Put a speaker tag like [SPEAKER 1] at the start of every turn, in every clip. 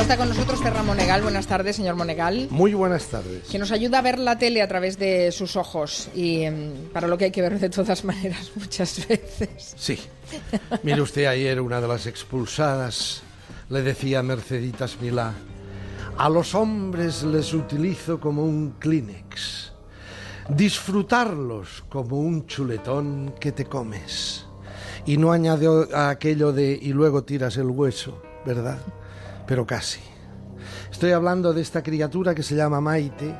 [SPEAKER 1] Ya está con nosotros Ferran Monegal. Buenas tardes, señor Monegal.
[SPEAKER 2] Muy buenas tardes.
[SPEAKER 1] Que nos ayuda a ver la tele a través de sus ojos y em, para lo que hay que ver de todas maneras muchas veces.
[SPEAKER 2] Sí. Mire usted, ayer una de las expulsadas le decía a Merceditas Milá, a los hombres les utilizo como un Kleenex, disfrutarlos como un chuletón que te comes. Y no añade a aquello de y luego tiras el hueso, ¿verdad? Pero casi. Estoy hablando de esta criatura que se llama Maite,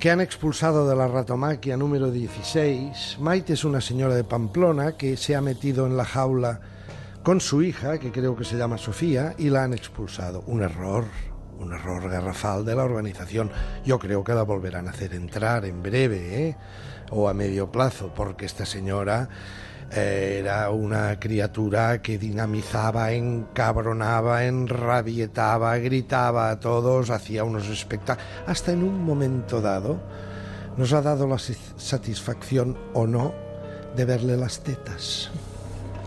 [SPEAKER 2] que han expulsado de la ratomaquia número 16. Maite es una señora de Pamplona que se ha metido en la jaula con su hija, que creo que se llama Sofía, y la han expulsado. Un error, un error garrafal de la organización. Yo creo que la volverán a hacer entrar en breve, ¿eh? o a medio plazo, porque esta señora era una criatura que dinamizaba, encabronaba, enrabietaba, gritaba a todos, hacía unos espectáculos. Hasta en un momento dado nos ha dado la satisfacción o no de verle las tetas.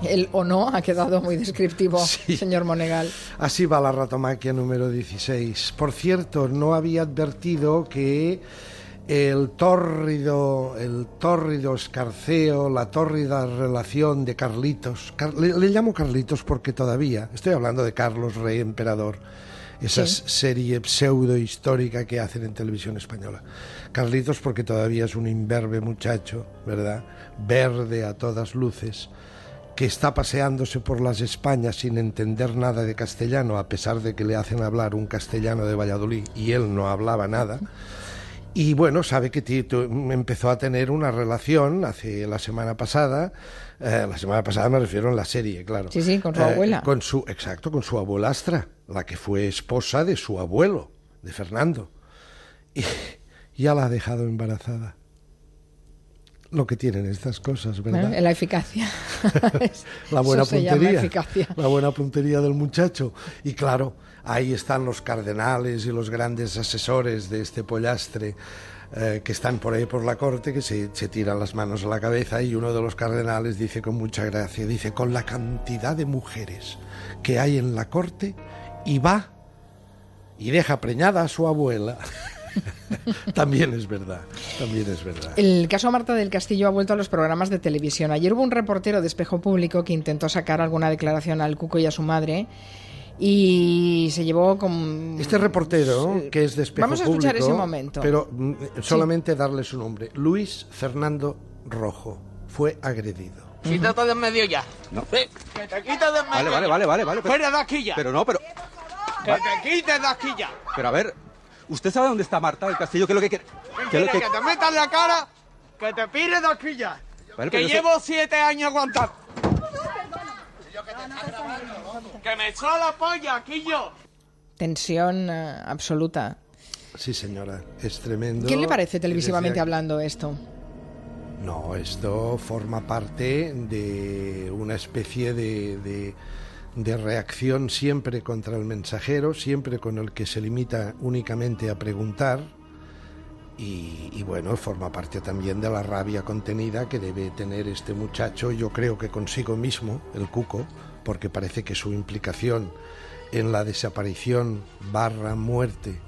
[SPEAKER 1] El o no ha quedado muy descriptivo, señor Monegal.
[SPEAKER 2] Así va la ratomaquia número 16. Por cierto, no había advertido que el tórrido, el tórrido escarceo, la tórrida relación de Carlitos. le, llamo Carlitos porque todavía, estoy hablando de Carlos Rey Emperador, esa serie pseudo histórica que hacen en televisión española. Carlitos porque todavía es un imberbe muchacho, ¿verdad? Verde a todas luces que está paseándose por las Españas sin entender nada de castellano, a pesar de que le hacen hablar un castellano de Valladolid y él no hablaba nada. Y bueno, sabe que empezó a tener una relación hace la semana pasada, eh, la semana pasada me refiero a la serie, claro.
[SPEAKER 1] Sí, sí, con su abuela.
[SPEAKER 2] Eh, con su, exacto, con su abuelastra, la que fue esposa de su abuelo, de Fernando. Y ya la ha dejado embarazada. Lo que tienen estas cosas, ¿verdad?
[SPEAKER 1] la eficacia.
[SPEAKER 2] la buena puntería. La buena puntería del muchacho. Y claro, Ahí están los cardenales y los grandes asesores de este pollastre eh, que están por ahí por la corte, que se, se, tiran las manos a la cabeza y uno de los cardenales dice con mucha gracia, dice, con la cantidad de mujeres que hay en la corte y va y deja preñada a su abuela. también es verdad, también es verdad.
[SPEAKER 1] El caso Marta del Castillo ha vuelto a los programas de televisión. Ayer hubo un reportero de Espejo Público que intentó sacar alguna declaración al Cuco y a su madre y se llevó con...
[SPEAKER 2] Este reportero, que es de espejo
[SPEAKER 1] Vamos a escuchar ese momento.
[SPEAKER 2] Pero mm, solamente darle su nombre. Luis Fernando Rojo fue agredido.
[SPEAKER 3] Quítate de en medio ya.
[SPEAKER 4] No.
[SPEAKER 3] Que te quites de en medio.
[SPEAKER 4] Vale, vale, vale, vale.
[SPEAKER 3] Fuera de aquí ya.
[SPEAKER 4] Pero no, pero...
[SPEAKER 3] Que te quites de aquí ya.
[SPEAKER 4] Pero a ver, ¿usted sabe dónde está Marta del Castillo? ¿Qué es lo que quiere?
[SPEAKER 3] ¿Qué es lo que... que te metas en la cara, que te pires de aquí ya. que llevo siete años aguantando. Que me echó la polla, aquí yo.
[SPEAKER 1] Tensión eh, absoluta.
[SPEAKER 2] Sí, señora, es tremendo.
[SPEAKER 1] ¿Qué le parece televisivamente hablando esto?
[SPEAKER 2] No, esto forma parte de una especie de, de, reacción siempre contra el mensajero, siempre con el que se limita únicamente a preguntar. Y, bueno, forma parte también de la rabia contenida que debe tener este muchacho, yo creo que consigo mismo, el cuco, porque parece que su implicación en la desaparición barra muerte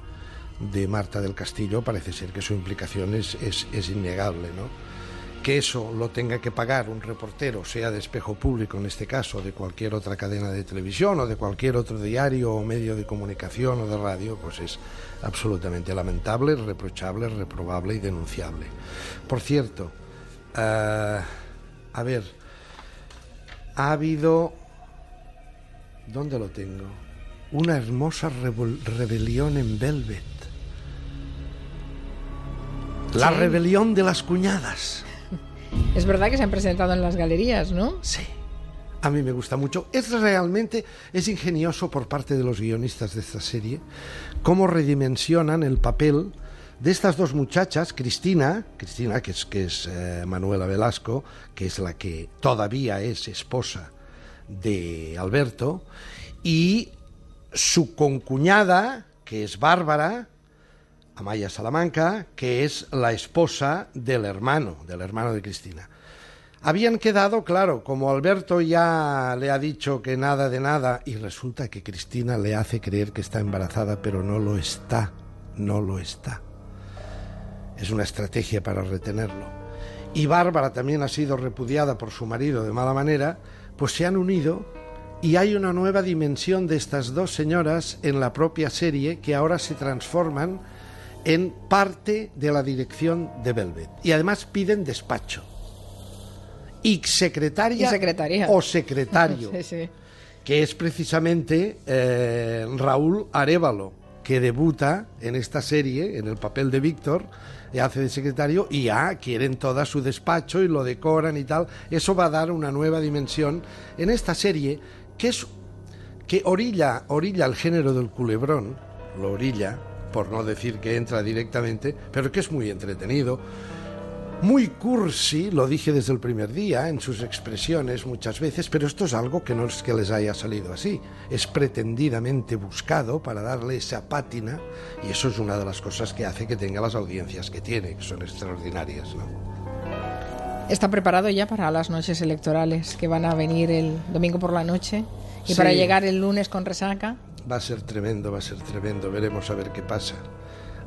[SPEAKER 2] de Marta del Castillo parece ser que su implicación es, es, innegable, ¿no? Que eso lo tenga que pagar un reportero, sea de espejo público en este caso, de cualquier otra cadena de televisión o de cualquier otro diario o medio de comunicación o de radio, pues es absolutamente lamentable, reprochable, reprobable y denunciable. Por cierto, eh, a ver, ha habido ¿Dónde lo tengo? Una hermosa rebelión en Velvet. La rebelión de las cuñadas.
[SPEAKER 1] Es verdad que se han presentado en las galerías, ¿no?
[SPEAKER 2] Sí. A mí me gusta mucho. Es realmente, es ingenioso por parte de los guionistas de esta serie, cómo redimensionan el papel de estas dos muchachas, Cristina, Cristina que es, que es eh, Manuela Velasco, que es la que todavía es esposa de Alberto, y su concuñada, que es Bárbara, Amaya Salamanca, que es la esposa del hermano, del hermano de Cristina. Habían quedado, claro, como Alberto ya le ha dicho que nada de nada, y resulta que Cristina le hace creer que está embarazada, pero no lo está, no lo está. Es una estrategia para retenerlo. Y Bárbara también ha sido repudiada por su marido de mala manera, pues se han unido y hay una nueva dimensión de estas dos señoras en la propia serie que ahora se transforman en parte de la dirección de Velvet. Y además piden despacho y secretaria,
[SPEAKER 1] secretaria.
[SPEAKER 2] o secretario,
[SPEAKER 1] Sí, sí.
[SPEAKER 2] que es precisamente eh, Raúl Arevalo, que debuta en esta serie, en el papel de Víctor, y hace de secretario y ya quieren toda su despacho y lo decoran y tal. Eso va a dar una nueva dimensión en esta serie que es que orilla, orilla el género del culebrón, lo orilla, por no decir que entra directamente, pero que es muy entretenido muy cursi, lo dije desde el primer día, en sus expresiones muchas veces, pero esto es algo que no es que les haya salido así, es pretendidamente buscado para darle esa pátina y eso es una de las cosas que hace que tenga las audiencias que tiene, que son extraordinarias. ¿no?
[SPEAKER 1] Está preparado ya para las noches electorales que van a venir el domingo por la noche y
[SPEAKER 2] Sí.
[SPEAKER 1] para llegar el lunes con resaca.
[SPEAKER 2] Va a ser tremendo, va a ser tremendo, veremos a ver qué pasa.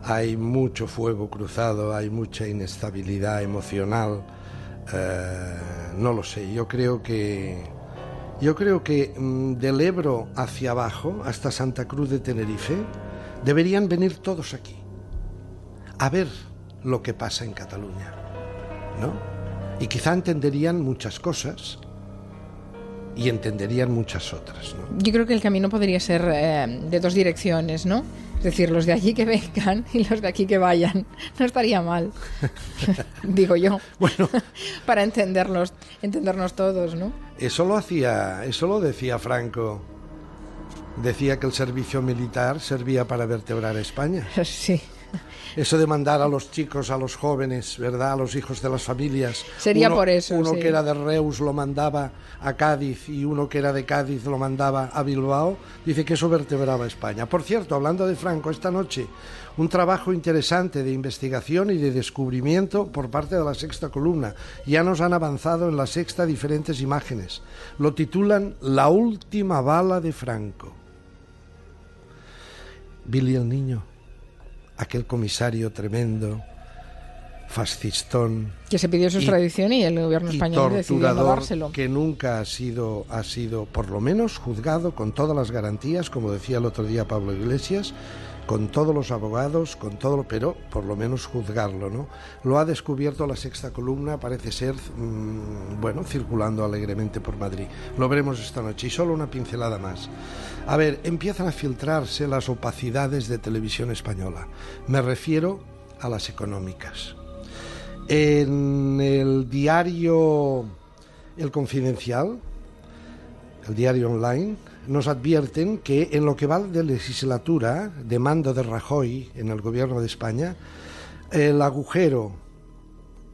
[SPEAKER 2] Hay mucho fuego cruzado, hay mucha inestabilidad emocional. eh, no lo sé, yo creo que yo creo que mm, del Ebro hacia abajo, hasta Santa Cruz de Tenerife, deberían venir todos aquí a ver lo que pasa en Cataluña, ¿no? Y quizá entenderían muchas cosas y entenderían muchas otras, ¿no?
[SPEAKER 1] Yo creo que el camino podría ser eh, de dos direcciones, ¿no? Es decir, los de allí que vengan y los de aquí que vayan. No estaría mal, digo yo.
[SPEAKER 2] Bueno.
[SPEAKER 1] para entenderlos, entendernos todos, ¿no?
[SPEAKER 2] Eso lo hacía, eso lo decía Franco. Decía que el servicio militar servía para vertebrar España.
[SPEAKER 1] Sí.
[SPEAKER 2] Eso de mandar a los chicos, a los jóvenes, ¿verdad? A los hijos de las familias.
[SPEAKER 1] Sería
[SPEAKER 2] Uno-
[SPEAKER 1] por eso,
[SPEAKER 2] Uno
[SPEAKER 1] sí.
[SPEAKER 2] que era de Reus lo mandaba a Cádiz y uno que era de Cádiz lo mandaba a Bilbao. Dice que eso vertebraba España. Por cierto, hablando de Franco, esta noche un trabajo interesante de investigación y de descubrimiento por parte de la sexta columna. Ya nos han avanzado en la sexta diferentes imágenes. Lo titulan La última bala de Franco. Billy el niño, aquel comisario tremendo, fascistón
[SPEAKER 1] Que se pidió su extradición y el gobierno español decidió dárselo.
[SPEAKER 2] que nunca ha sido, ha sido, por lo menos, juzgado con todas las garantías, como decía el otro día Pablo Iglesias, con todos los abogados, con todo, pero por lo menos juzgarlo, ¿no? Lo ha descubierto la sexta columna, parece ser, mm, bueno, circulando alegremente por Madrid. Lo veremos esta noche y solo una pincelada más. A ver, empiezan a filtrarse las opacidades de televisión española. Me refiero a las económicas. En el diario El Confidencial, el diario online, nos advierten que en lo que va de legislatura de mando de Rajoy en el gobierno de España, el agujero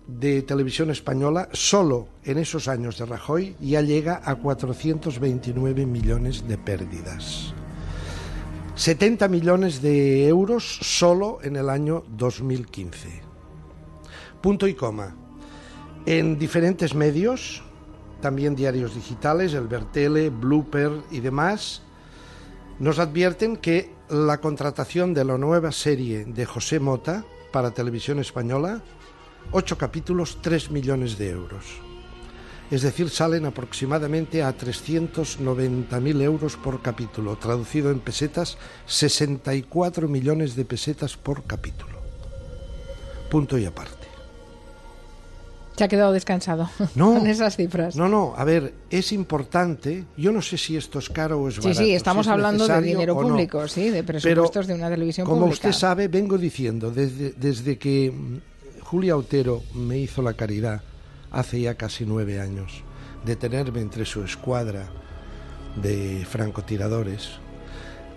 [SPEAKER 2] de televisión española solo en esos años de Rajoy ya llega a 429 millones de pérdidas. 70 millones de euros solo en el año 2015. Punto y coma. En diferentes medios, también diarios digitales, el Bertele, Blooper y demás, nos advierten que la contratación de la nueva serie de José Mota para televisión española, ocho capítulos, 3 millones de euros. Es decir, salen aproximadamente a 390.000 euros por capítulo, traducido en pesetas, 64 millones de pesetas por capítulo. Punto y aparte.
[SPEAKER 1] Se ha quedado descansado
[SPEAKER 2] No.
[SPEAKER 1] con esas cifras.
[SPEAKER 2] No, no, a ver, es importante. Yo no sé si esto es caro o es
[SPEAKER 1] sí,
[SPEAKER 2] barato.
[SPEAKER 1] sí,
[SPEAKER 2] si
[SPEAKER 1] estamos
[SPEAKER 2] es
[SPEAKER 1] hablando de dinero
[SPEAKER 2] no.
[SPEAKER 1] público, sí, de
[SPEAKER 2] Pero,
[SPEAKER 1] presupuestos de una televisión
[SPEAKER 2] como
[SPEAKER 1] pública.
[SPEAKER 2] usted sabe, vengo diciendo, desde, desde que mm, Julia Otero me hizo la caridad, hace ya casi nueve años, de tenerme entre su escuadra de francotiradores,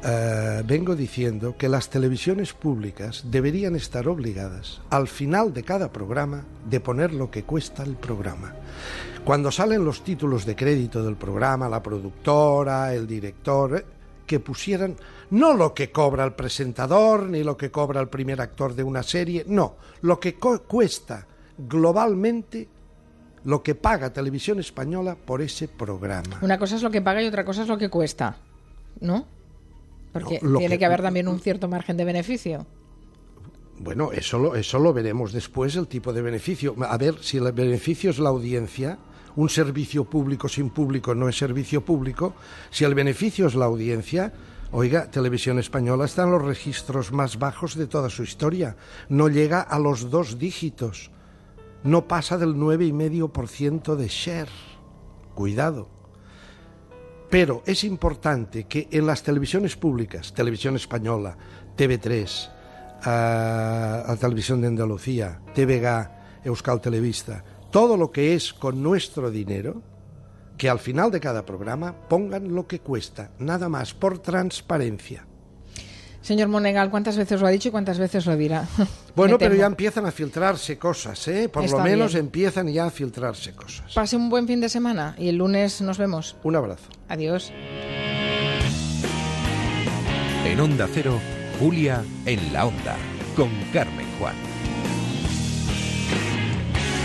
[SPEAKER 2] eh, vengo diciendo que las televisiones públicas deberían estar obligadas, al final de cada programa, de poner lo que cuesta el programa. Cuando salen los títulos de crédito del programa, la productora, el director, eh, que pusieran no lo que cobra el presentador ni lo que cobra el primer actor de una serie, no, lo que cuesta globalmente lo que paga Televisión Española por ese programa.
[SPEAKER 1] Una cosa es lo que paga y otra cosa es lo que cuesta, ¿no? Porque
[SPEAKER 2] No,
[SPEAKER 1] tiene
[SPEAKER 2] que-
[SPEAKER 1] que haber también un cierto margen de beneficio.
[SPEAKER 2] Bueno, eso lo, eso lo veremos después, el tipo de beneficio. A ver, si el beneficio es la audiencia, un servicio público sin público no es servicio público, si el beneficio es la audiencia, oiga, Televisión Española está en los registros más bajos de toda su historia. No llega a los dos dígitos. No pasa del 9,5% de share. Cuidado. Pero es importante que en las televisiones públicas, Televisión Española, TV3, a, a Televisión de Andalucía, TVG, Euskal Televista, todo lo que es con nuestro dinero, que al final de cada programa pongan lo que cuesta, nada más, por transparencia.
[SPEAKER 1] Señor Monegal, ¿cuántas veces lo ha dicho y cuántas veces lo dirá?
[SPEAKER 2] Bueno, pero ya empiezan a filtrarse cosas, ¿eh? Por
[SPEAKER 1] Está
[SPEAKER 2] lo menos
[SPEAKER 1] bien.
[SPEAKER 2] empiezan ya a filtrarse cosas.
[SPEAKER 1] Pase un buen fin de semana y el lunes nos vemos.
[SPEAKER 2] Un abrazo.
[SPEAKER 1] Adiós.
[SPEAKER 5] En Onda Cero, Julia en la Onda, con Carmen Juan.